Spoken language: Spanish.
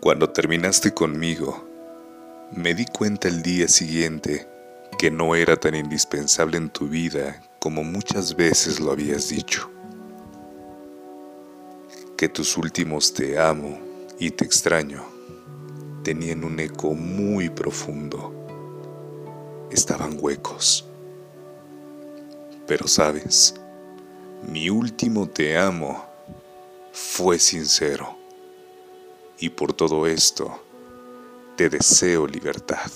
Cuando terminaste conmigo, me di cuenta el día siguiente que no era tan indispensable en tu vida como muchas veces lo habías dicho. Que tus últimos te amo y te extraño tenían un eco muy profundo. Estaban huecos. Pero sabes, mi último te amo fue sincero. Y por todo esto, te deseo libertad.